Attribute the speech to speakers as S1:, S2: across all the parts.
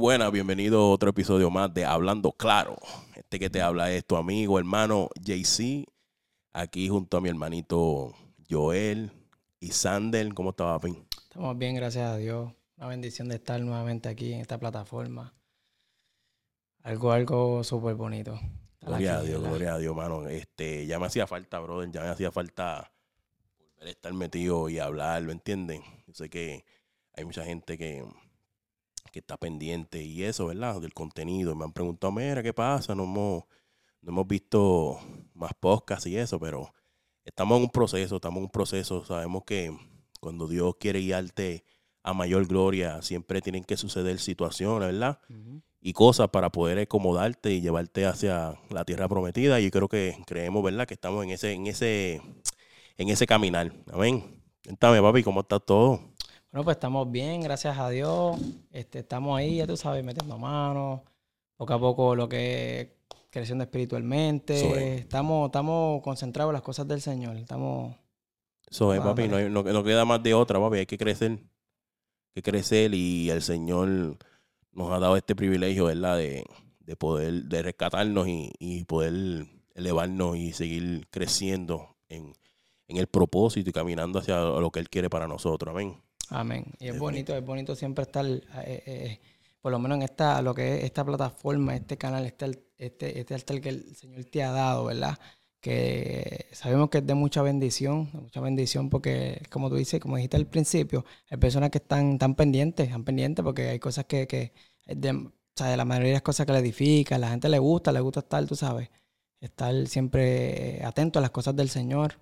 S1: buenas, bienvenido a otro episodio más de Hablando Claro. Este que te habla es tu amigo, hermano JC, aquí junto a mi hermanito Joel y Sander. ¿Cómo está, papi?
S2: Estamos bien, gracias a Dios. Una bendición de estar nuevamente aquí en esta plataforma. Algo, algo súper bonito.
S1: Gloria a Dios, gloria a Dios, mano. Este, ya me hacía falta, brother, ya me hacía falta volver a estar metido y hablar, ¿lo entienden? Yo sé que hay mucha gente que que está pendiente y eso, ¿verdad? Del contenido. Me han preguntado, mira, ¿qué pasa? No hemos, no hemos visto más podcasts y eso, pero estamos en un proceso, estamos en un proceso. Sabemos que cuando Dios quiere guiarte a mayor gloria, siempre tienen que suceder situaciones, ¿verdad? Y cosas para poder acomodarte y llevarte hacia la tierra prometida. Y creo que creemos, ¿verdad? Que estamos en ese, en ese, en ese caminar. Amén. Cuéntame, papi, ¿cómo está todo?
S2: Bueno, pues estamos bien, gracias a Dios. Este, estamos ahí, ya tú sabes, metiendo manos. Poco a poco lo que es creciendo espiritualmente. Estamos, estamos concentrados en las cosas del Señor. Estamos.
S1: Eso es, papi. No, no, queda más de otra, papi. Hay que crecer. Hay que crecer y el Señor nos ha dado este privilegio, ¿verdad? De, de poder, de rescatarnos y, y, poder elevarnos y seguir creciendo en, en el propósito y caminando hacia lo que Él quiere para nosotros. Amén.
S2: Amén. Y es bonito, es bonito siempre estar, eh, eh, por lo menos en esta, lo que es esta plataforma, este canal, este, este, este altar que el Señor te ha dado, ¿verdad? Que sabemos que es de mucha bendición, de mucha bendición porque, como tú dices, como dijiste al principio, hay personas que están tan pendientes, están pendientes porque hay cosas que, que de, o sea, de la mayoría de las cosas que le edifican, la gente le gusta, le gusta estar, tú sabes, estar siempre atento a las cosas del Señor.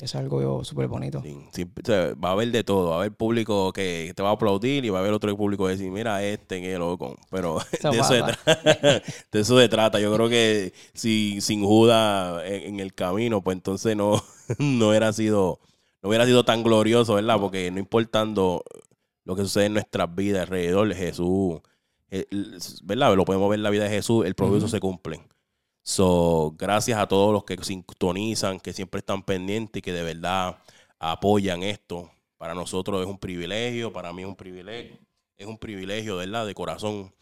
S2: Es algo súper bonito.
S1: Sí, va a haber de todo. Va a haber público que te va a aplaudir y va a haber otro público que decir, mira, este, que loco. Pero de, eso de, eso se trata. Yo creo que si sin Judas en, el camino, pues entonces no, no, hubiera sido, no hubiera sido tan glorioso, ¿verdad? Porque no importando lo que sucede en nuestras vidas alrededor de Jesús, eh, ¿verdad? Lo podemos ver en la vida de Jesús, el propósito se cumple. So, gracias a todos los que sintonizan, que siempre están pendientes y que de verdad apoyan esto. Para nosotros es un privilegio, para mí es un privilegio, es un privilegio, ¿verdad? De corazón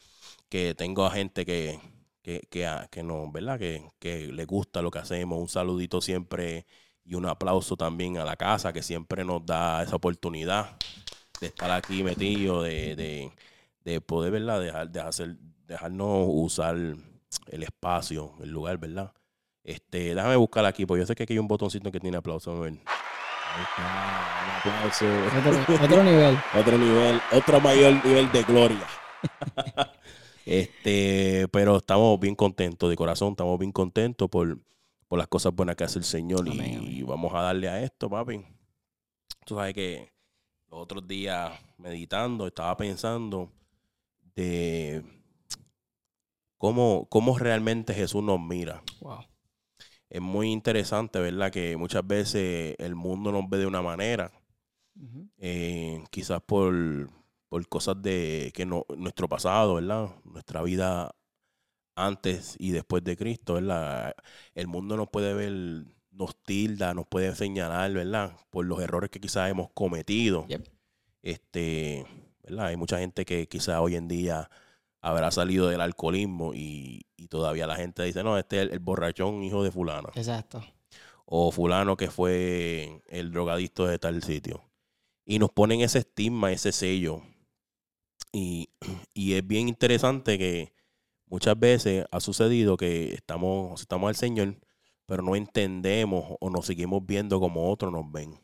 S1: que tengo a gente que, que, que, que no, ¿verdad? Que, que le gusta lo que hacemos. Un saludito siempre y un aplauso también a la casa que siempre nos da esa oportunidad de estar aquí metido, de, de, de poder, ¿verdad? Dejar, de hacer, dejarnos usar el espacio, el lugar, ¿verdad? Este, déjame buscar aquí, porque yo sé que aquí hay un botoncito que tiene aplauso. A ver. Ahí está, un aplauso.
S2: Otro, nivel.
S1: otro nivel, otro mayor nivel de gloria. este, pero estamos bien contentos de corazón, estamos bien contentos por, por las cosas buenas que hace el Señor y, vamos a darle a esto, papi. Tú sabes que los otros días meditando, estaba pensando de cómo, cómo realmente Jesús nos mira. Es muy interesante, ¿verdad? Que muchas veces el mundo nos ve de una manera, eh, quizás por, por cosas de que no, nuestro pasado, ¿verdad? Nuestra vida antes y después de Cristo, ¿verdad? El mundo nos puede ver, nos tilda, nos puede señalar, ¿verdad? Por los errores que quizás hemos cometido. Este, ¿verdad? Hay mucha gente que quizás hoy en día habrá salido del alcoholismo y, todavía la gente dice, no, este es el, borrachón hijo de fulano.
S2: Exacto.
S1: O fulano que fue el drogadicto de tal sitio. Y nos ponen ese estigma, ese sello. Y, es bien interesante que muchas veces ha sucedido que estamos, estamos al Señor, pero no entendemos o nos seguimos viendo como otros nos ven.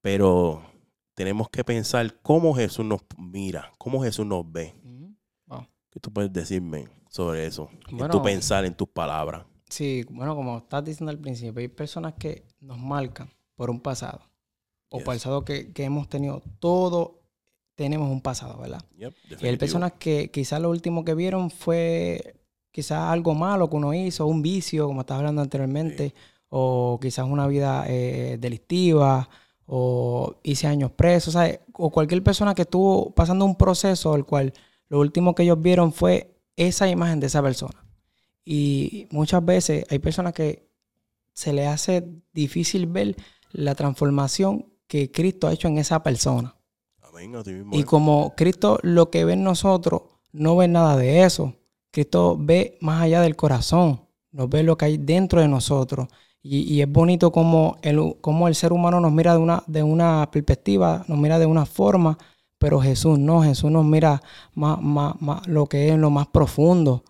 S1: Pero tenemos que pensar cómo Jesús nos mira, cómo Jesús nos ve. ¿Qué tú puedes decirme sobre eso? en tu pensar, en tus palabras.
S2: Sí, bueno, como estás diciendo al principio, hay personas que nos marcan por un pasado. O pasado que, hemos tenido. Todo tenemos un pasado, ¿verdad? y hay personas que quizás lo último que vieron fue quizás algo malo que uno hizo, un vicio, como estabas hablando anteriormente, o quizás una vida eh, delictiva, o hice años presos, ¿sabes? o cualquier persona que estuvo pasando un proceso el cual lo último que ellos vieron fue esa imagen de esa persona. Y muchas veces hay personas que se les hace difícil ver la transformación que Cristo ha hecho en esa persona. y como Cristo lo que ve en nosotros, no ve nada de eso. Cristo ve más allá del corazón, nos ve lo que hay dentro de nosotros. Y, es bonito como el, como el ser humano nos mira de una, de una perspectiva, nos mira de una forma, pero Jesús no, Jesús nos mira más, más, lo que es lo más profundo.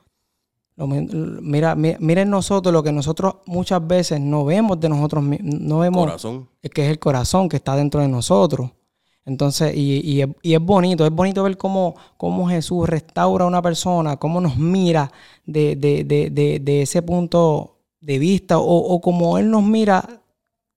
S2: mira, mira, en nosotros lo que nosotros muchas veces no vemos de nosotros, no vemos
S1: corazón.
S2: que es el corazón que está dentro de nosotros. Entonces, y, es, bonito, es bonito ver cómo, cómo, Jesús restaura a una persona, cómo nos mira de, de, de, de ese punto de vista, o, o, como Él nos mira,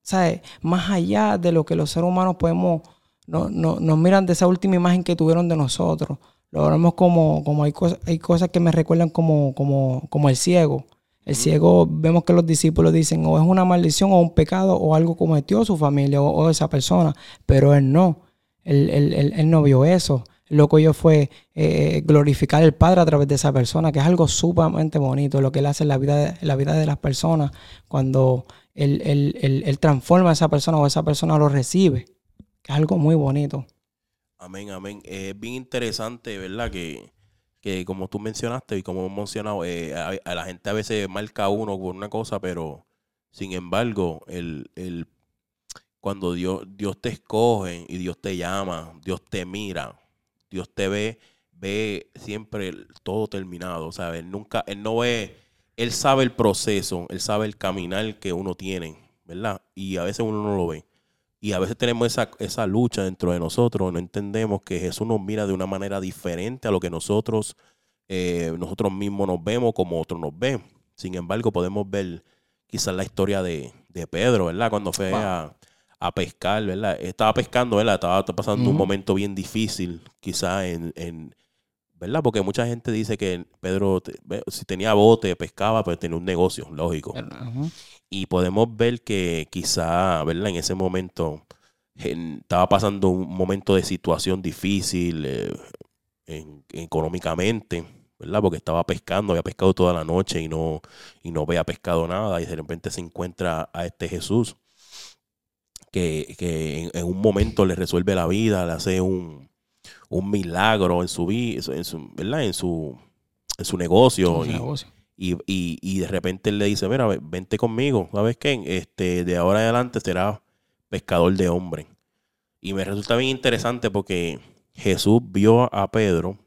S2: ¿sabes? Más allá de lo que los seres humanos podemos, no, no, nos miran de esa última imagen que tuvieron de nosotros. Lo vemos como, como hay, cosas, hay cosas que me recuerdan como, como, como el ciego. El ciego, vemos que los discípulos dicen, o es una maldición o un pecado o algo cometió su familia o esa persona, pero él no. Él, no vio eso. Lo que yo fue eh, glorificar al Padre a través de esa persona, que es algo sumamente bonito, lo que él hace en la vida de, la vida de las personas cuando él, él, transforma a esa persona o esa persona lo recibe. Es algo muy bonito.
S1: Amén, amén. Es bien interesante, ¿verdad? Que, que como tú mencionaste y como hemos mencionado, eh, a, la gente a veces marca uno por una cosa, pero sin embargo, el, el cuando Dios, Dios te escoge y Dios te llama, Dios te mira, Dios te ve, ve siempre todo terminado, ¿sabes? Nunca, Él no ve, Él sabe el proceso, Él sabe el caminar que uno tiene, ¿verdad? Y a veces uno no lo ve. Y a veces tenemos esa, esa lucha dentro de nosotros, no entendemos que Jesús nos mira de una manera diferente a lo que nosotros, eh, nosotros mismos nos vemos como otros nos ven. Sin embargo, podemos ver quizás la historia de, Pedro, ¿verdad? Cuando fue a, a pescar, ¿verdad? Estaba pescando, ¿verdad? Estaba pasando un momento bien difícil, quizás en, ¿verdad? Porque mucha gente dice que Pedro, si tenía bote, pescaba, pues tenía un negocio, lógico. Y podemos ver que quizá, ¿verdad? En ese momento estaba pasando un momento de situación difícil eh, económicamente, ¿verdad? Porque estaba pescando, había pescado toda la noche y no, y no había pescado nada y de repente se encuentra a este Jesús que, en, un momento le resuelve la vida, le hace un, milagro en su vida, en su, ¿verdad? En su, en su negocio. y, Y, de repente él le dice, mira, vente conmigo, ¿sabes qué? Este, de ahora en adelante será pescador de hombres. Y me resulta bien interesante porque Jesús vio a Pedro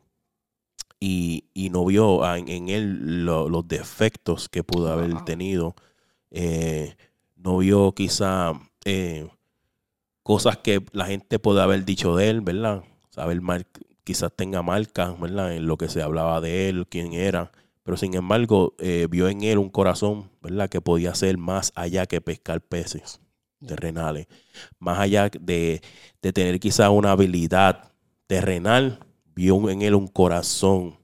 S1: y, no vio en, él los defectos que pudo haber tenido. Eh, no vio quizá eh, cosas que la gente puede haber dicho de él, ¿verdad? Saber quizás tenga marcas, ¿verdad? En lo que se hablaba de él, quién era. Pero sin embargo, eh, vio en él un corazón, ¿verdad? Que podía ser más allá que pescar peces terrenales. Más allá de, tener quizás una habilidad terrenal, vio en él un corazón.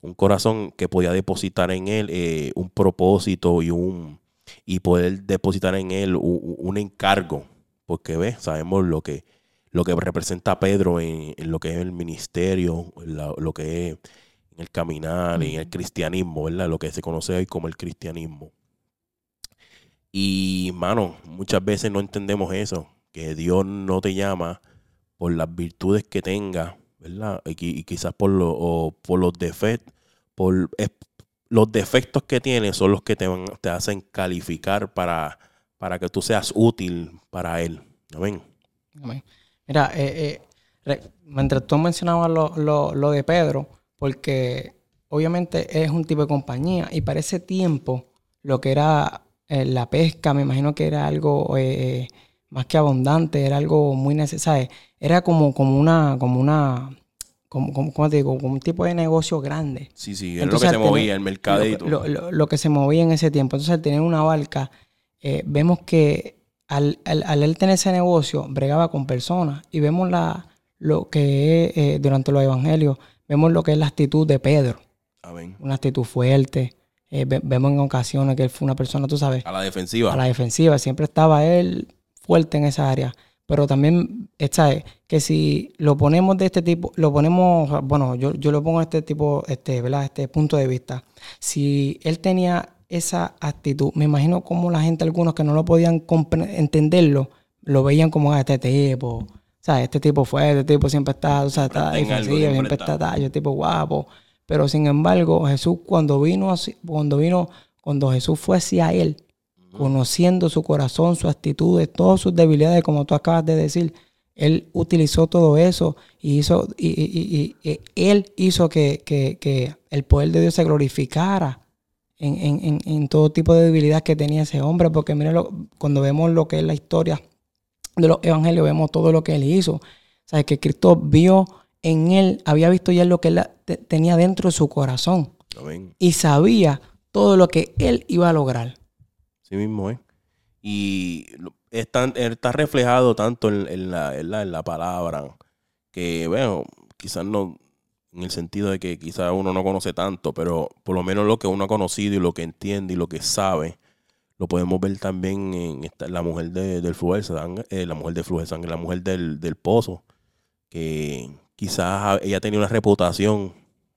S1: Un corazón que podía depositar en él eh, un propósito y un, y poder depositar en él un, encargo. Porque ve, sabemos lo que, lo que representa Pedro en, lo que es el ministerio, lo que es en el caminar, en el cristianismo, ¿verdad? Lo que se conoce hoy como el cristianismo. Y, mano, muchas veces no entendemos eso, que Dios no te llama por las virtudes que tenga, ¿verdad? Y, quizás por, lo, por los defectos, por, los defectos que tienes son los que te, te hacen calificar para, para que tú seas útil para Él. Amén.
S2: Mira, eh, eh, mientras tú mencionabas lo, de Pedro, porque obviamente es un tipo de compañía y para ese tiempo lo que era eh, la pesca, me imagino que era algo más que abundante, era algo muy necesario. Era como, como una, como una como, te digo, como un tipo de negocio grande.
S1: Sí, sí, es lo que se movía, el mercadito.
S2: Lo, que se movía en ese tiempo. Entonces, al tener una barca, eh, vemos que al, él tener ese negocio, bregaba con personas. Y vemos la, lo que es, eh, durante los evangelios, vemos lo que es la actitud de Pedro. Amén. Una actitud fuerte. Eh, vemos en ocasiones que él fue una persona, tú sabes.
S1: A la defensiva.
S2: A la defensiva. Siempre estaba él fuerte en esa área. Pero también, está que si lo ponemos de este tipo, lo ponemos, bueno, yo, yo lo pongo este tipo, este, ¿verdad? Este punto de vista. Si él tenía esa actitud, me imagino como la gente, algunos que no lo podían entenderlo, lo veían como a ah, este tipo, sea, este tipo fue, este tipo siempre está, o sea, está siempre está, está, este tipo guapo. Pero sin embargo, Jesús cuando vino, cuando vino, cuando Jesús fue hacia él, conociendo su corazón, su actitud, todas sus debilidades, como tú acabas de decir, él utilizó todo eso y hizo, y, él hizo que, el poder de Dios se glorificara en, todo tipo de debilidad que tenía ese hombre. Porque mira, cuando vemos lo que es la historia de los evangelios, vemos todo lo que él hizo. O sea, que Cristo vio en él, había visto ya lo que él tenía dentro de su corazón. Y sabía todo lo que él iba a lograr.
S1: Sí mismo, ¿eh? Y está, está reflejado tanto en, la, en, la, palabra que, bueno, quizás no en el sentido de que quizás uno no conoce tanto, pero por lo menos lo que uno ha conocido y lo que entiende y lo que sabe, lo podemos ver también en la mujer del flujo de sangre, eh, la mujer del flujo de sangre, la mujer del, del pozo, que quizás ella tenía una reputación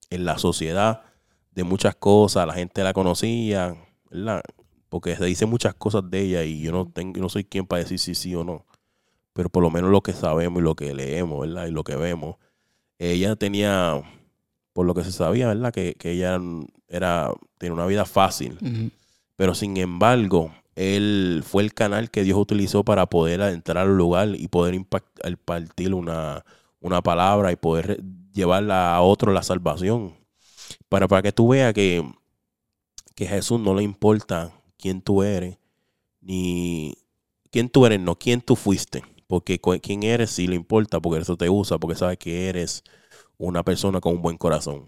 S1: en la sociedad de muchas cosas, la gente la conocía, ¿verdad? porque se dice muchas cosas de ella y yo no tengo, no soy quien para decir si sí o no. Pero por lo menos lo que sabemos y lo que leemos, ¿verdad? Y lo que vemos. Ella tenía, por lo que se sabía, ¿verdad? Que, ella era, tenía una vida fácil. Pero sin embargo, él fue el canal que Dios utilizó para poder entrar al lugar y poder impartir una, una palabra y poder llevarla a otro la salvación. Para, para que tú veas que, que a Jesús no le importa quién tú eres, ni quién tú eres, no quién tú fuiste. Porque quién eres sí le importa, porque eso te usa, porque sabe que eres una persona con un buen corazón.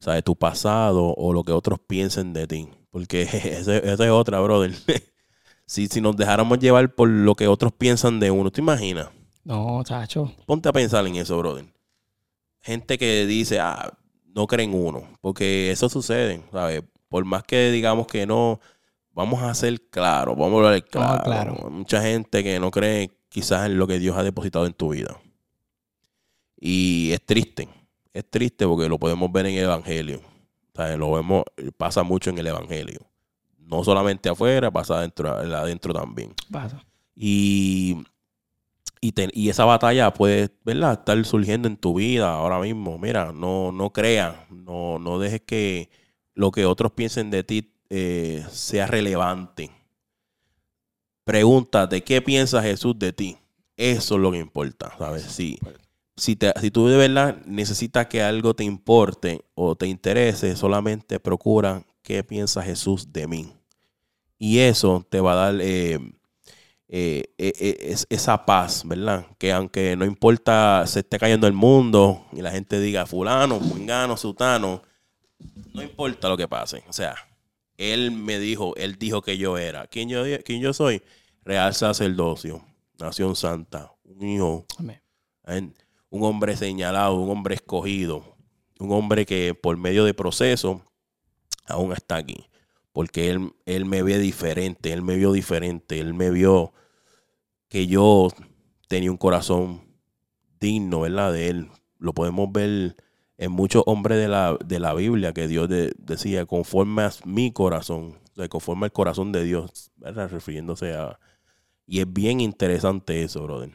S1: Sabe tu pasado o lo que otros piensen de ti. Porque esa es otra, brother. si, si nos dejáramos llevar por lo que otros piensan de uno, ¿te imaginas?
S2: No, chacho.
S1: Ponte a pensar en eso, brother. Gente que dice, ah, no creen uno. Porque eso sucede, ¿sabes? Por más que digamos que no, vamos a ser claros, vamos a hablar claro. Mucha gente que no cree quizás en lo que Dios ha depositado en tu vida. Y es triste, es triste porque lo podemos ver en el Evangelio. lo vemos, pasa mucho en el Evangelio. No solamente afuera, pasa adentro, adentro también. Pasa. Y, y, esa batalla puede, ¿verdad? Estar surgiendo en tu vida ahora mismo. Mira, no, no creas, no, no dejes que lo que otros piensen de ti eh, sea relevante. Pregúntate, ¿qué piensa Jesús de ti? Eso es lo que importa, ¿sabes? Si, si, si tú de verdad necesitas que algo te importe o te interese, solamente procura qué piensa Jesús de mí. Y eso te va a dar eh, eh, esa paz, ¿verdad? Que aunque no importa se esté cayendo el mundo y la gente diga fulano, mungano, sutano, no importa lo que pase. O sea, él me dijo, él dijo que yo era. ¿Quién yo, quién yo soy? Real sacerdocio, nación santa, un hijo, un hombre señalado, un hombre escogido, un hombre que por medio de proceso aún está aquí. Porque él, él me ve diferente, él me vio diferente, él me vio que yo tenía un corazón digno, ¿verdad? De él. Lo podemos ver en muchos hombres de la, de la Biblia que Dios decía, conforme a mi corazón, o sea, conforme al corazón de Dios, ¿verdad? refiriéndose a... Y es bien interesante eso, brother.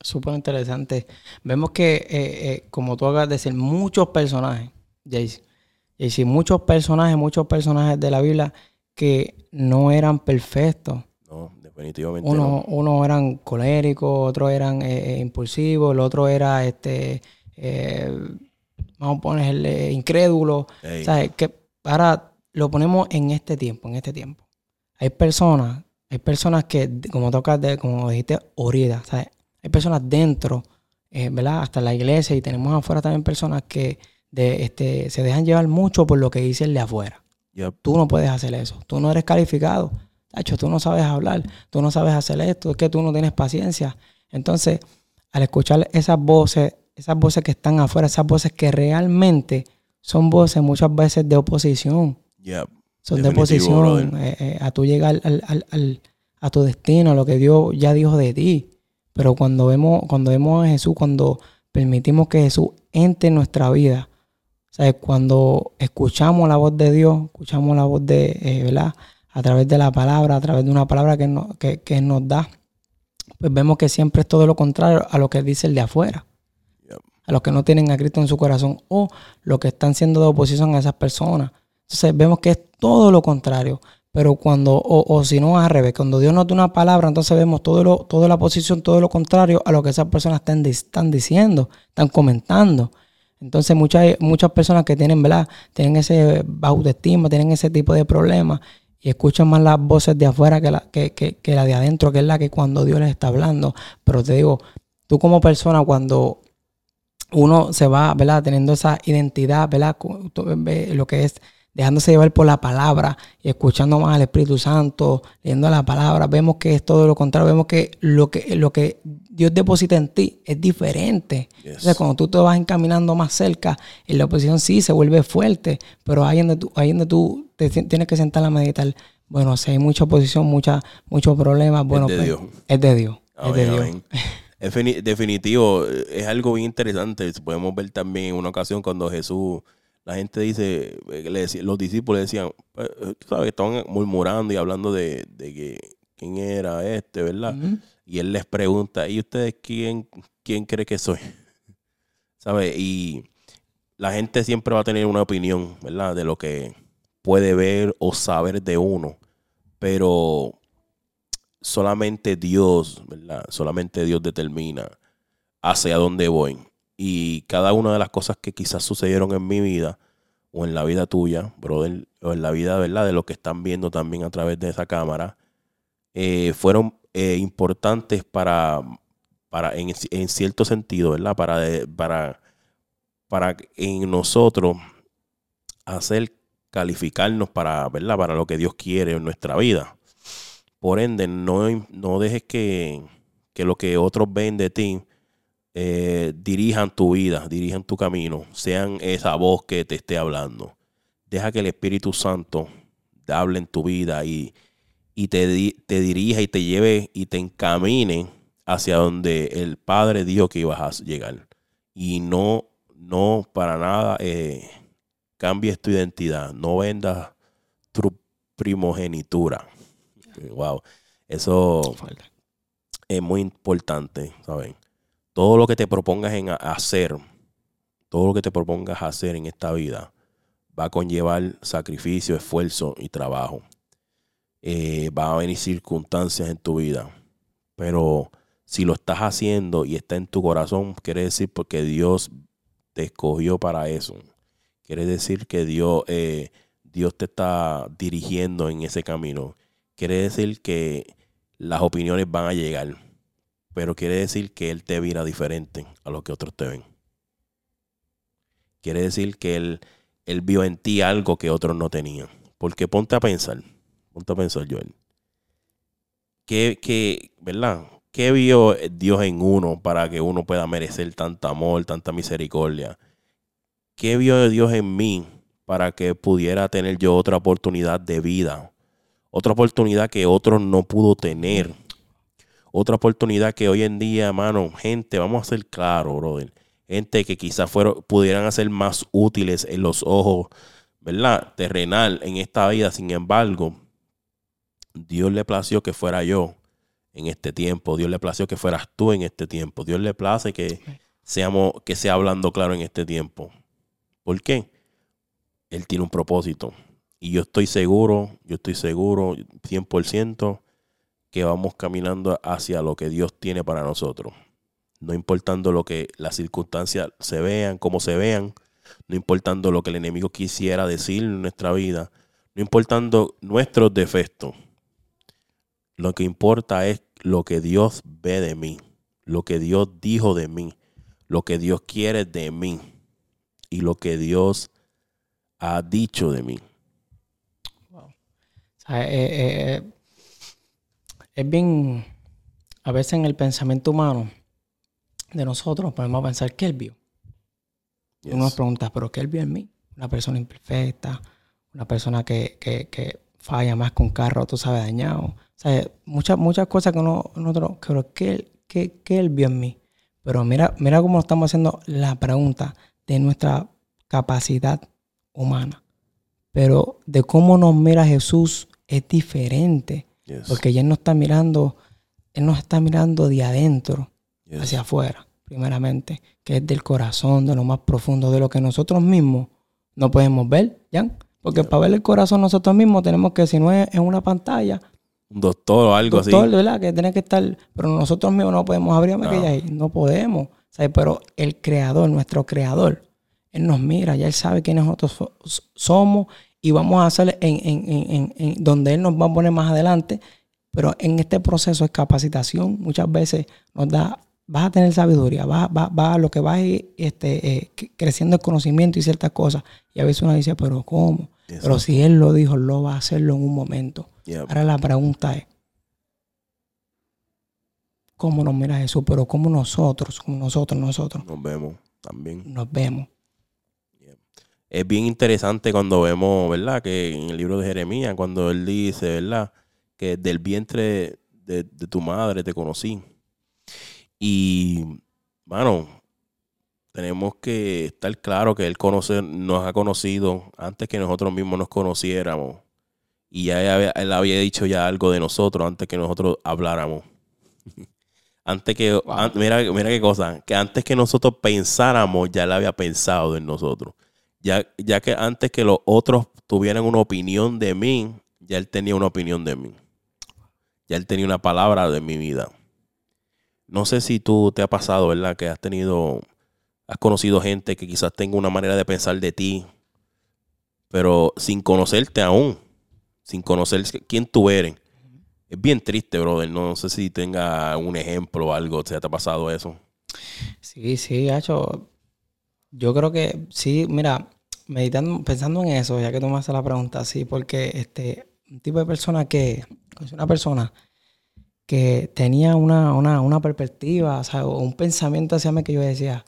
S2: Súper interesante. Vemos que, eh, eh, como tú acabas de decir, muchos personajes, Jaycee, Jaycee, muchos personajes, muchos personajes de la Biblia que no eran perfectos.
S1: No, definitivamente
S2: uno,
S1: no.
S2: Unos eran coléricos, otros eran eh, impulsivos, el otro era este vamos a ponerle incrédulo. Que ahora lo ponemos en este tiempo, en este tiempo. Hay personas, hay personas que, como tocas de, como dijiste, ahorita, Hay personas dentro, eh, ¿verdad? Hasta la iglesia y tenemos afuera también personas que de, este, se dejan llevar mucho por lo que dice el de afuera. Tú no puedes hacer eso. Tú no eres calificado. Tacho, tú no sabes hablar. Tú no sabes hacer esto. Es que tú no tienes paciencia. Entonces, al escuchar esas voces esas voces que están afuera, esas voces que realmente son voces muchas veces de oposición. son de oposición eh, eh, a tu llegar al, a tu destino, a lo que Dios ya dijo de ti. Pero cuando vemos, cuando vemos a Jesús, cuando permitimos que Jesús entre en nuestra vida, ¿sabes? cuando escuchamos la voz de Dios, escuchamos la voz de, eh, ¿verdad? A través de la palabra, a través de una palabra que, que, que nos da pues vemos que siempre es todo lo contrario a lo que dice el de afuera. A los que no tienen a Cristo en su corazón o los que están siendo de oposición a esas personas. Entonces vemos que es todo lo contrario. Pero cuando, o, si no, al revés, cuando Dios nos da una palabra, entonces vemos todo lo, toda la posición, todo lo contrario a lo que esas personas están, diciendo, están comentando. Entonces muchas, muchas personas que tienen, ¿verdad? Tienen ese bajo tienen ese tipo de problemas y escuchan más las voces de afuera que la, que, que, que la de adentro, que es la que cuando Dios les está hablando. Pero te digo, tú como persona cuando uno se va, ¿verdad? Teniendo esa identidad, ¿verdad? Lo que es dejándose llevar por la palabra y escuchando más al Espíritu Santo, leyendo la palabra, vemos que es todo lo contrario, vemos que lo que, lo que Dios deposita en ti es diferente. Entonces, cuando tú te vas encaminando más cerca, en la oposición sí se vuelve fuerte, pero ahí donde tú, ahí donde tú te tienes que sentar a meditar, bueno, si hay mucha oposición, mucha, muchos problemas, bueno, es de Dios. Es de Dios. es de
S1: Dios. definitivo, es algo bien interesante. Podemos ver también en una ocasión cuando Jesús la gente dice, eh, los discípulos decían, pues, eh, ¿sabes? Estaban murmurando y hablando de, que quién era este, ¿verdad? Y él les pregunta, ¿y ustedes quién, quién cree que soy? ¿Sabes? Y la gente siempre va a tener una opinión, ¿verdad? De lo que puede ver o saber de uno. Pero solamente Dios, ¿verdad? Solamente Dios determina hacia dónde voy. Y cada una de las cosas que quizás sucedieron en mi vida o en la vida tuya, brother, o en la vida, ¿verdad? De lo que están viendo también a través de esa cámara, eh, fueron eh, importantes para, para en, cierto sentido, ¿verdad? Para, para, para en nosotros hacer calificarnos para, ¿verdad? Para lo que Dios quiere en nuestra vida. Por ende, no, no dejes que, que lo que otros ven de ti eh, dirijan tu vida, dirijan tu camino, sean esa voz que te esté hablando. Deja que el Espíritu Santo hable en tu vida y, y te, te, dirija y te lleve y te encamine hacia donde el Padre dijo que ibas a llegar. Y no, no para nada eh, cambies tu identidad, no vendas tu primogenitura. Wow, eso es muy importante, ¿saben? todo lo que te propongas en hacer, todo lo que te propongas hacer en esta vida, va a conllevar sacrificio, esfuerzo y trabajo. Eh, va a venir circunstancias en tu vida. Pero si lo estás haciendo y está en tu corazón, quiere decir porque Dios te escogió para eso. Quiere decir que Dios, eh, Dios te está dirigiendo en ese camino. Quiere decir que las opiniones van a llegar pero quiere decir que Él te mira diferente a lo que otros te ven. Quiere decir que Él, él vio en ti algo que otros no tenían. Porque ponte a pensar, ponte a pensar, Joel. ¿Qué, qué, ¿Verdad? ¿Qué vio Dios en uno para que uno pueda merecer tanto amor, tanta misericordia? ¿Qué vio Dios en mí para que pudiera tener yo otra oportunidad de vida? Otra oportunidad que otros no pudo tener otra oportunidad que hoy en día, mano, gente, vamos a ser claros, brother. Gente que quizás pudieran ser más útiles en los ojos, ¿verdad? Terrenal en esta vida. Sin embargo, Dios le plació que fuera yo en este tiempo. Dios le plació que fueras tú en este tiempo. Dios le place que seamos, que sea hablando claro en este tiempo. ¿Por qué? Él tiene un propósito. Y yo estoy seguro, yo estoy seguro 100% que vamos caminando hacia lo que Dios tiene para nosotros. No importando lo que las circunstancias se vean, cómo se vean, no importando lo que el enemigo quisiera decir en nuestra vida, no importando nuestros defectos. Lo que importa es lo que Dios ve de mí, lo que Dios dijo de mí, lo que Dios quiere de mí y lo que Dios ha dicho de mí.
S2: Eh, eh, eh, es bien, a veces en el pensamiento humano de nosotros podemos pensar, ¿qué él vio? Y uno nos pregunta, ¿pero qué él vio en mí? Una persona imperfecta, una persona que, que, que falla más con carro, tú sabes, dañado. O sea, muchas, muchas cosas que uno, nosotros, pero ¿qué, qué, qué él vio en mí? Pero mira, mira cómo estamos haciendo la pregunta de nuestra capacidad humana. Pero de cómo nos mira Jesús es diferente porque ya no está mirando Él nos está mirando de adentro hacia afuera, primeramente, que es del corazón, de lo más profundo, de lo que nosotros mismos no podemos ver, ¿ya? Porque para ver el corazón nosotros mismos tenemos que, si no es en una pantalla,
S1: un doctor o algo
S2: así. Doctor, ¿verdad? Que tiene que estar, pero nosotros mismos no podemos abrir no. aquella ahí, no podemos. Pero el creador, nuestro creador, él nos mira, ya él sabe quiénes nosotros somos y vamos a hacer en, en, en, donde él nos va a poner más adelante. Pero en este proceso de capacitación, muchas veces nos da, vas a tener sabiduría, vas, a lo que vas a ir este, eh, creciendo el conocimiento y ciertas cosas. Y a veces uno dice, pero ¿cómo? Pero si él lo dijo, lo va a hacerlo en un momento. Ahora la pregunta es, ¿cómo nos mira Jesús? Pero ¿cómo nosotros, como nosotros, nosotros?
S1: Nos vemos también.
S2: Nos vemos.
S1: Es bien interesante cuando vemos, ¿verdad? Que en el libro de Jeremías, cuando él dice, ¿verdad? Que del vientre de, tu madre te conocí. Y, bueno, tenemos que estar claro que Él conoce, nos ha conocido antes que nosotros mismos nos conociéramos. Y ya él había dicho ya algo de nosotros antes que nosotros habláramos. antes que, mira, mira qué cosa, que antes que nosotros pensáramos, ya él había pensado en nosotros. Ya, ya que antes que los otros tuvieran una opinión de mí, ya él tenía una opinión de mí. Ya él tenía una palabra de mi vida. No sé si tú te ha pasado, ¿verdad? Que has tenido, has conocido gente que quizás tenga una manera de pensar de ti, pero sin conocerte aún sin conocer quién tú eres. Es bien triste, brother. No sé si tenga un ejemplo o algo. ¿Te ha pasado eso?
S2: Sí, sí, hecho. Yo creo que sí, mira, meditando, pensando en eso, ya que tú me haces la pregunta, sí, porque este, un tipo de persona que, es una persona que tenía una, una, una perspectiva, o sea, un pensamiento hacia mí que yo decía,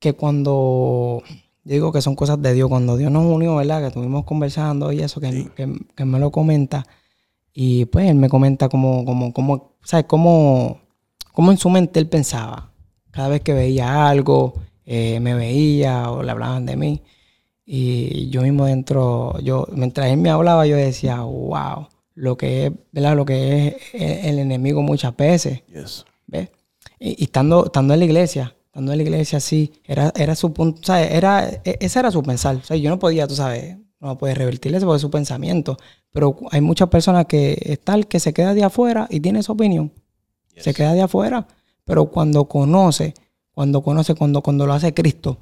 S2: que cuando yo digo que son cosas de Dios. Cuando Dios nos unió, ¿verdad? Que estuvimos conversando y eso, que, que, me lo comenta. Y pues él me comenta como, como, como, ¿sabes? Como, como en su mente él pensaba. Cada vez que veía algo, eh, me veía o le hablaban de mí. Y yo mismo dentro, yo, mientras él me hablaba, yo decía, wow, lo que es, ¿verdad? Lo que es el enemigo muchas veces. ¿Ves? Y, y, estando, estando en la iglesia, cuando en la iglesia así, era, era su punto, ¿sabes? Era, e, ese era su pensar. O yo no podía, tú sabes, no podía revertirle eso porque es su pensamiento. Pero hay muchas personas que es tal que se queda de afuera y tiene su opinión. Se queda de afuera. Pero cuando conoce, cuando conoce, cuando, cuando lo hace Cristo,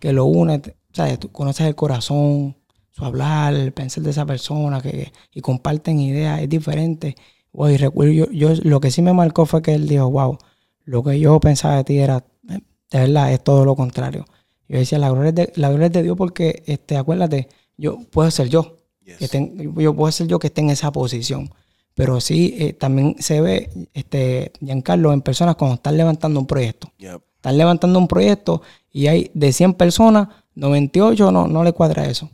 S2: que lo une, ¿sabes? Tú conoces el corazón, su hablar, el pensar de esa persona, que, y comparten ideas, es diferente. y recuerdo, yo, yo, lo que sí me marcó fue que él dijo, wow, lo que yo pensaba de ti era de verdad es todo lo contrario. Yo decía, la gloria es de, la gloria de Dios porque, este, acuérdate, yo puedo ser yo. Que yo puedo ser yo que esté en esa posición. Pero sí, eh, también se ve, este, Giancarlo, en personas cuando están levantando un proyecto. Están levantando un proyecto y hay de 100 personas, 98 no, no le cuadra eso.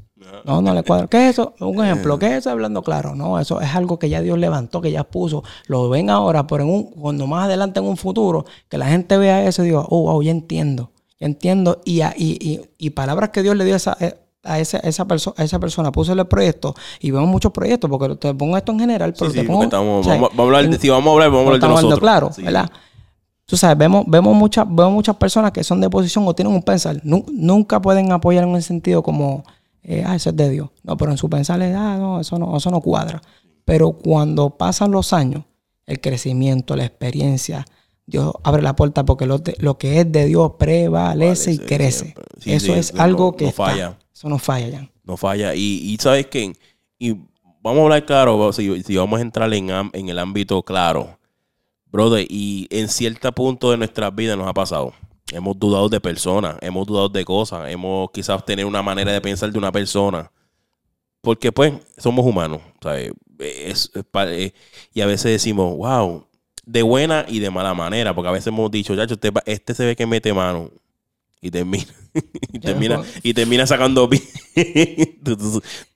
S2: No, no le cuadra. ¿Qué es eso? Un ejemplo. ¿Qué es eso? Hablando claro. No, eso es algo que ya Dios levantó, que ya puso. Lo ven ahora, pero en un, cuando más adelante en un futuro, que la gente vea eso y diga, oh, wow, ya entiendo. Ya entiendo. Y, y, y, palabras que Dios le dio a esa, eh, a esa, esa, persona a esa persona, puse el proyecto y vemos muchos proyectos, porque te pongo esto en general, pero te pongo,
S1: vamos, a hablar, si vamos a hablar, vamos a hablar de nosotros.
S2: claro, ¿verdad? Tú sabes, vemos, vemos, muchas, vemos muchas personas que son de posición o tienen un pensar. Nunca pueden apoyar en el sentido como eh, ah, eso es de Dios. No, pero en su pensar es, ah, no, eso no, eso no cuadra. Pero cuando pasan los años, el crecimiento, la experiencia, Dios abre la puerta porque lo, lo que es de Dios prevalece y crece. eso es algo que no falla. Eso no falla ya.
S1: No falla. Y, y sabes que, y vamos a hablar claro, si, si vamos a entrar en, en el ámbito claro, brother, y en cierto punto de nuestras vidas nos ha pasado. Hemos dudado de personas, hemos dudado de cosas, hemos quizás tener una manera de pensar de una persona. Porque pues somos humanos. y a veces decimos, wow, de buena y de mala manera. Porque a veces hemos dicho, ya, este, este se ve que mete mano. Y termina, y termina, y termina sacando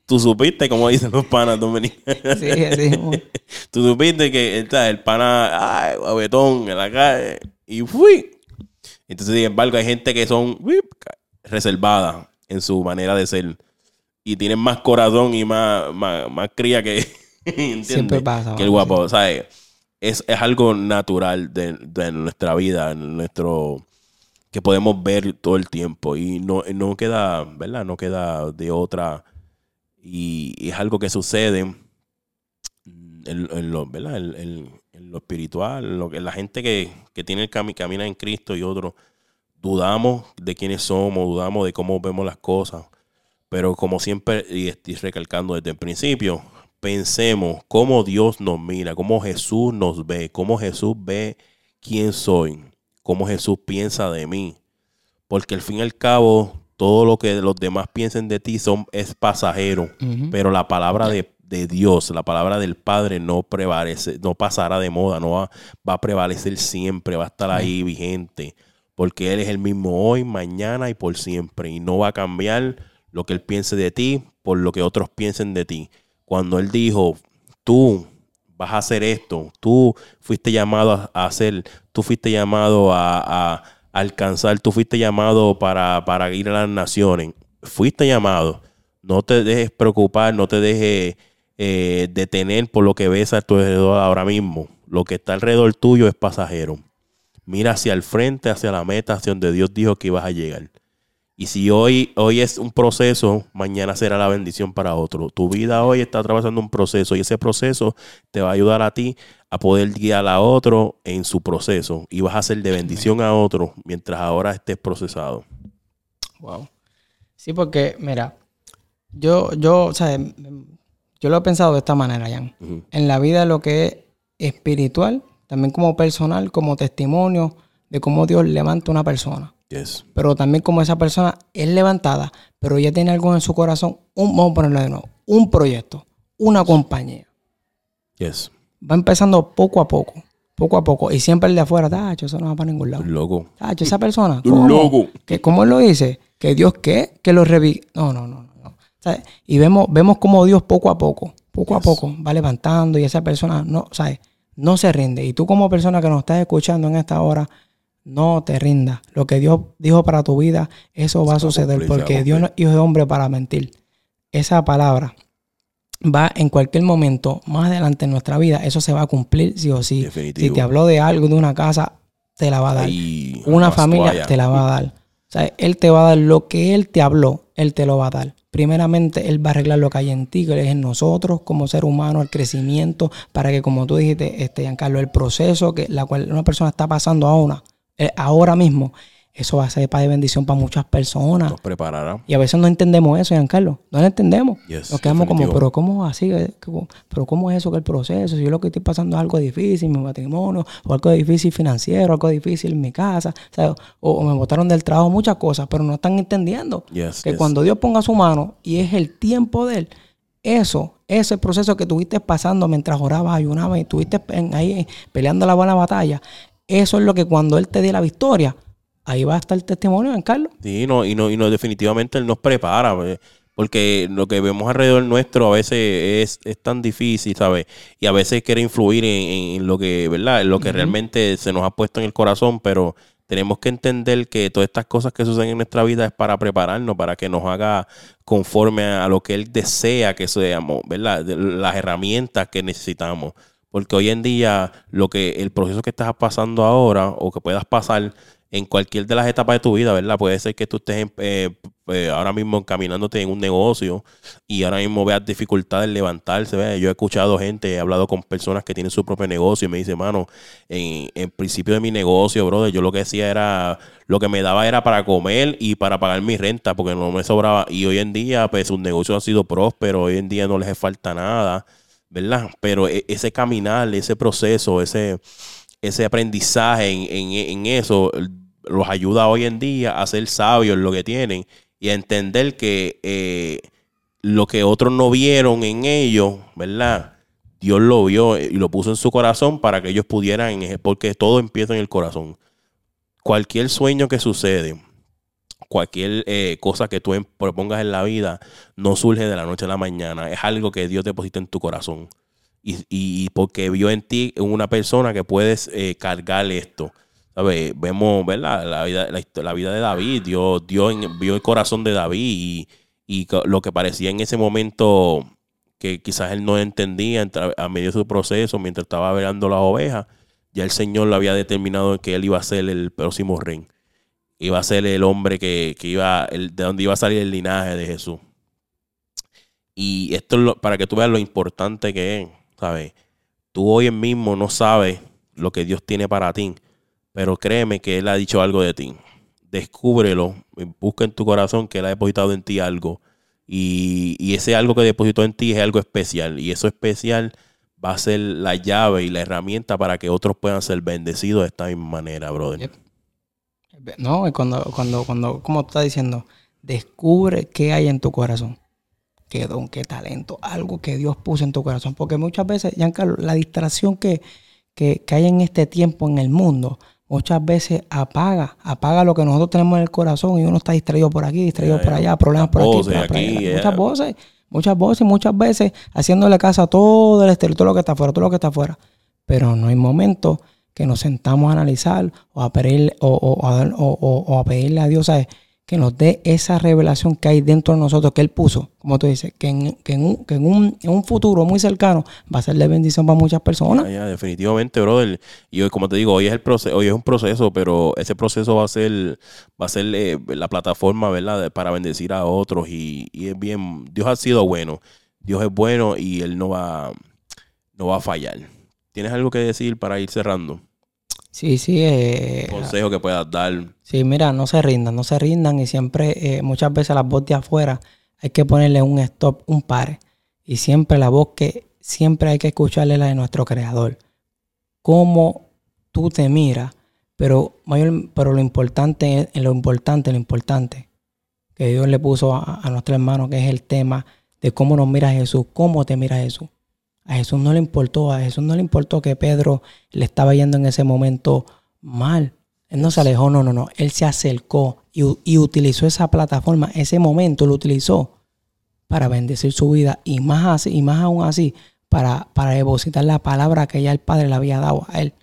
S1: tú, supiste, como dicen los panas dominicanos. Sí, sí. tú supiste que el pana, ay, guabetón en la calle. Y fui. Entonces, sin embargo, hay gente que son reservadas en su manera de ser y tienen más corazón y más, más, cría que,
S2: Siempre pasa.
S1: Que el guapo, ¿sabes? es, algo natural de, nuestra vida, nuestro que podemos ver todo el tiempo y no, no queda, ¿verdad? No queda de otra y, es algo que sucede en, lo, ¿verdad? En, lo espiritual, lo que la gente que, tiene el camina en Cristo y otros dudamos de quiénes somos, dudamos de cómo vemos las cosas, pero como siempre y estoy recalcando desde el principio, pensemos cómo Dios nos mira, cómo Jesús nos ve, cómo Jesús ve quién soy, cómo Jesús piensa de mí. Porque al fin y al cabo, todo lo que los demás piensen de ti son, es pasajero. Pero la palabra de, Dios, la palabra del Padre no prevalece, no pasará de moda, no va, va a prevalecer siempre, va a estar ahí vigente. Porque Él es el mismo hoy, mañana y por siempre. Y no va a cambiar lo que Él piense de ti por lo que otros piensen de ti cuando Él dijo, tú vas a hacer esto, tú fuiste llamado a hacer, tú fuiste llamado a, alcanzar, tú fuiste llamado para, para, ir a las naciones, fuiste llamado, no te dejes preocupar, no te dejes eh, detener por lo que ves a tu alrededor ahora mismo, lo que está alrededor tuyo es pasajero. Mira hacia el frente, hacia la meta, hacia donde Dios dijo que ibas a llegar. Y si hoy, hoy es un proceso, mañana será la bendición para otro. Tu vida hoy está atravesando un proceso y ese proceso te va a ayudar a ti a poder guiar a otro en su proceso y vas a ser de bendición a otro mientras ahora estés procesado.
S2: Wow. Sí, porque mira, yo, yo, o sea, yo lo he pensado de esta manera, Jan. En la vida lo que es espiritual, también como personal, como testimonio de cómo Dios levanta una persona. Pero también como esa persona es levantada, pero ya tiene algo en su corazón, un, vamos a ponerlo de nuevo, un proyecto, una compañía.
S1: Yes.
S2: Va empezando poco a poco, poco a poco. Y siempre el de afuera, tacho, eso no va para ningún lado.
S1: Un loco.
S2: Tacho, esa persona. ¿cómo? Un loco. Que, ¿Cómo él lo dice? Que Dios qué? Que lo revive. No, no, no. no. Y vemos, vemos cómo Dios poco a poco, poco a poco, va levantando y esa persona no, ¿sabes? no se rinde. Y tú como persona que nos estás escuchando en esta hora, no te rindas. Lo que Dios dijo para tu vida, eso va a suceder. Porque Dios no es hijo de hombre para mentir. Esa palabra va en cualquier momento, más adelante en nuestra vida, eso se va a cumplir sí o sí. Si te habló de algo, de una casa, te la va a dar. una familia, te la va a dar. O sea, Él te va a dar lo que Él te habló, Él te lo va a dar. Primeramente, Él va a arreglar lo que hay en ti, que es en nosotros como ser humano, el crecimiento, para que, como tú dijiste, este, Giancarlo, el proceso que la cual una persona está pasando ahora, eh, ahora mismo, eso va a ser para de bendición para muchas personas.
S1: Nos preparará.
S2: Y a veces no entendemos eso, Giancarlo. No lo entendemos. Nos quedamos como, pero ¿cómo así? ¿Pero cómo es eso que el proceso? Si yo lo que estoy pasando es algo difícil, mi matrimonio, o algo difícil financiero, algo difícil en mi casa, o, me botaron del trabajo, muchas cosas, pero no están entendiendo que cuando Dios ponga su mano y es el tiempo de Él, eso, ese proceso que tuviste pasando mientras orabas, ayunabas y estuviste ahí peleando la buena batalla, eso es lo que cuando Él te dé la victoria, ahí va a estar el testimonio, en Carlos.
S1: Sí, no, y no, y no, definitivamente Él nos prepara, pues, porque lo que vemos alrededor nuestro a veces es, tan difícil, ¿sabes? Y a veces quiere influir en, lo que, ¿verdad? En lo que realmente se nos ha puesto en el corazón, pero tenemos que entender que todas estas cosas que suceden en nuestra vida es para prepararnos, para que nos haga conforme a lo que Él desea que seamos, ¿verdad? Las herramientas que necesitamos. Porque hoy en día, lo que el proceso que estás pasando ahora o que puedas pasar en cualquier de las etapas de tu vida, ¿verdad? Puede ser que tú estés eh, eh, ahora mismo encaminándote en un negocio y ahora mismo veas dificultades en levantarse. ¿verdad? Yo he escuchado gente, he hablado con personas que tienen su propio negocio y me dicen, mano, en, en principio de mi negocio, brother, yo lo que decía era, lo que me daba era para comer y para pagar mi renta porque no me sobraba. Y hoy en día, pues su negocio ha sido próspero, hoy en día no les falta nada. ¿Verdad? Pero e, ese caminar, ese proceso, ese, ese aprendizaje en, eso los ayuda hoy en día a ser sabios en lo que tienen y a entender que eh, lo que otros no vieron en ellos, ¿verdad? Dios lo vio y lo puso en su corazón para que ellos pudieran, porque todo empieza en el corazón. Cualquier sueño que sucede, cualquier eh, cosa que tú propongas en la vida no surge de la noche a la mañana. Es algo que Dios deposita en tu corazón. Y, porque vio en ti una persona que puedes eh, cargar esto. ¿Sabes? Vemos, ¿verdad? La vida, la, vida de David. Dios, Dios vio el corazón de David y, y, lo que parecía en ese momento que quizás él no entendía a medio de su proceso mientras estaba velando las ovejas, ya el Señor lo había determinado que él iba a ser el próximo rey. Iba a ser el hombre que, iba, el, de donde iba a salir el linaje de Jesús. Y esto es lo, para que tú veas lo importante que es, ¿sabes? Tú hoy mismo no sabes lo que Dios tiene para ti, pero créeme que Él ha dicho algo de ti. Descúbrelo, busca en tu corazón que Él ha depositado en ti algo. Y, y ese algo que depositó en ti es algo especial. Y eso especial va a ser la llave y la herramienta para que otros puedan ser bendecidos de esta misma manera, brother.
S2: No, cuando, cuando, cuando, como tú estás diciendo, descubre qué hay en tu corazón qué don, qué talento, algo que Dios puso en tu corazón. Porque muchas veces, Giancarlo, la distracción que, que, hay en este tiempo en el mundo, muchas veces apaga, apaga lo que nosotros tenemos en el corazón y uno está distraído por aquí, distraído por allá, problemas por aquí, Muchas voces, muchas voces, muchas veces haciéndole caso a todo el exterior, todo lo que está afuera, todo lo que está afuera. Pero no hay momento que nos sentamos a analizar o a pedirle, o, a pedirle a Dios, ¿sabes? que nos dé esa revelación que hay dentro de nosotros, que Él puso, como tú dices, que en, un, futuro muy cercano va a ser de bendición para muchas personas.
S1: Definitivamente, brother. Y hoy, como te digo, hoy es el proceso, hoy es un proceso, pero ese proceso va a ser, va a ser eh, la plataforma, ¿verdad? para bendecir a otros. Y, y, es bien, Dios ha sido bueno. Dios es bueno y Él no va, no va a fallar. ¿Tienes algo que decir para ir cerrando?
S2: Sí, sí. Eh,
S1: consejo que puedas dar.
S2: Sí, mira, no se rindan, no se rindan y siempre, eh, muchas veces a las voz de afuera hay que ponerle un stop, un par. Y siempre la voz que siempre hay que escucharle la de nuestro creador. Cómo tú te miras, pero, mayor, pero lo importante es lo importante, lo importante que Dios le puso a, a nuestro hermano, que es el tema de cómo nos mira Jesús, cómo te mira Jesús. A Jesús no le importó, a Jesús no le importó que Pedro le estaba yendo en ese momento mal. Él no se alejó, no, no, no. Él se acercó y, utilizó esa plataforma, ese momento lo utilizó para bendecir su vida y más así, y más aún así, para, para depositar la palabra que ya el Padre le había dado a él.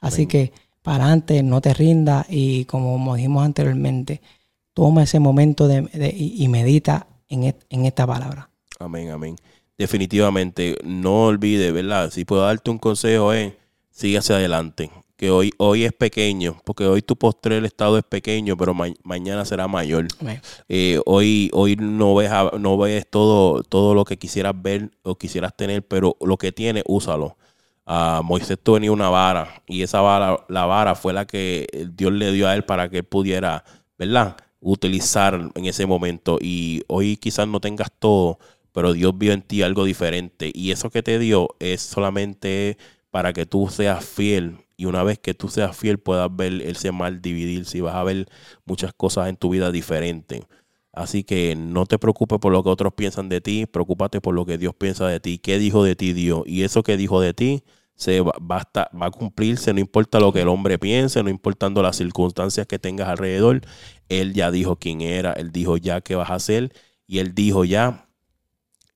S2: Así que para antes, no te rinda y como dijimos anteriormente, toma ese momento de, y, medita en, en esta palabra.
S1: Amén, amén definitivamente no olvide, ¿verdad? Si puedo darte un consejo es, sigue hacia adelante. Que hoy, hoy es pequeño, porque hoy tu el estado es pequeño, pero mañana será mayor. Eh, hoy, hoy no ves, no ves todo, todo lo que quisieras ver o quisieras tener, pero lo que tienes, úsalo. A Moisés tenía una vara y esa vara, la vara fue la que Dios le dio a él para que él pudiera, ¿verdad? Utilizar en ese momento. Y hoy quizás no tengas todo, pero Dios vio en ti algo diferente. Y eso que te dio es solamente para que tú seas fiel. Y una vez que tú seas fiel puedas ver ese mal dividirse y vas a ver muchas cosas en tu vida diferentes. Así que no te preocupes por lo que otros piensan de ti, preocúpate por lo que Dios piensa de ti, qué dijo de ti Dios y eso que dijo de ti se va, va, a, va a cumplirse, no importa lo que el hombre piense, no importando las circunstancias que tengas alrededor, él ya dijo quién era, él dijo ya qué vas a hacer. Y él dijo ya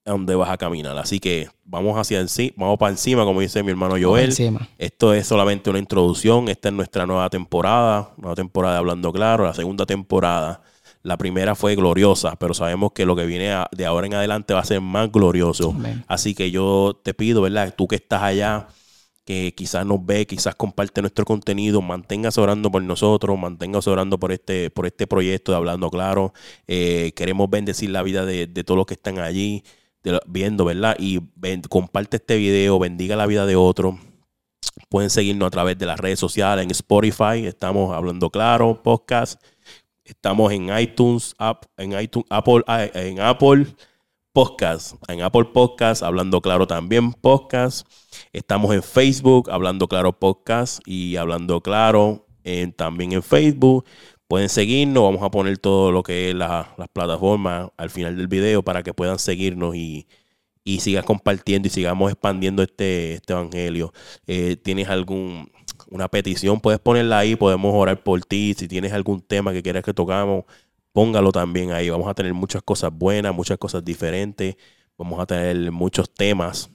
S1: a dónde vas a caminar. Así que vamos hacia encima, vamos para encima, como dice mi hermano Joel. Esto es solamente una introducción. Esta es nuestra nueva temporada, nueva temporada de Hablando Claro, la segunda temporada. La primera fue gloriosa, pero sabemos que lo que viene de ahora en adelante va a ser más glorioso. Así que yo te pido, ¿verdad? Tú que estás allá, que quizás nos ve, quizás comparte nuestro contenido, manténgase orando por nosotros, manténgase orando por este, por este proyecto de Hablando Claro. Eh, queremos bendecir la vida de, de todos los que están allí viendo, ¿verdad? Y comparte este video, bendiga la vida de otro. Pueden seguirnos a través de las redes sociales, en Spotify, estamos hablando claro, podcast. Estamos en iTunes, en iTunes, Apple, ah, en Apple Podcast, en Apple Podcast, hablando claro también podcast. Estamos en Facebook, hablando claro podcast y hablando claro en, también en Facebook. Pueden seguirnos, vamos a poner todo lo que es las plataformas al final del video para que puedan seguirnos y, y sigas compartiendo y sigamos expandiendo este, este evangelio. Eh, ¿Tienes algún petición? Puedes ponerla ahí, podemos orar por ti. Si tienes algún tema que quieras que tocamos, póngalo también ahí. Vamos a tener muchas cosas buenas, muchas cosas diferentes. Vamos a tener muchos temas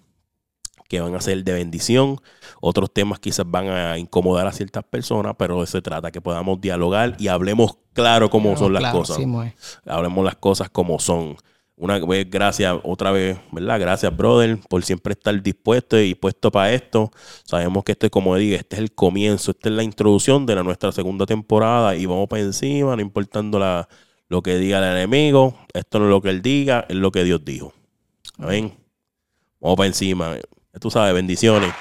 S1: que van a ser de bendición. Otros temas quizás van a incomodar a ciertas personas, pero se trata que podamos dialogar y hablemos claro cómo son las cosas. hablemos las cosas como son. una vez, gracias, otra vez, ¿verdad? Gracias, brother, por siempre estar dispuesto y puesto para esto. Sabemos que este, como digo, este es el comienzo, esta es la introducción de la, nuestra segunda temporada y vamos para encima, no importando la, lo que diga el enemigo. Esto no es lo que él diga, es lo que Dios dijo. Amén. Vamos para encima. Tú sabes, bendiciones.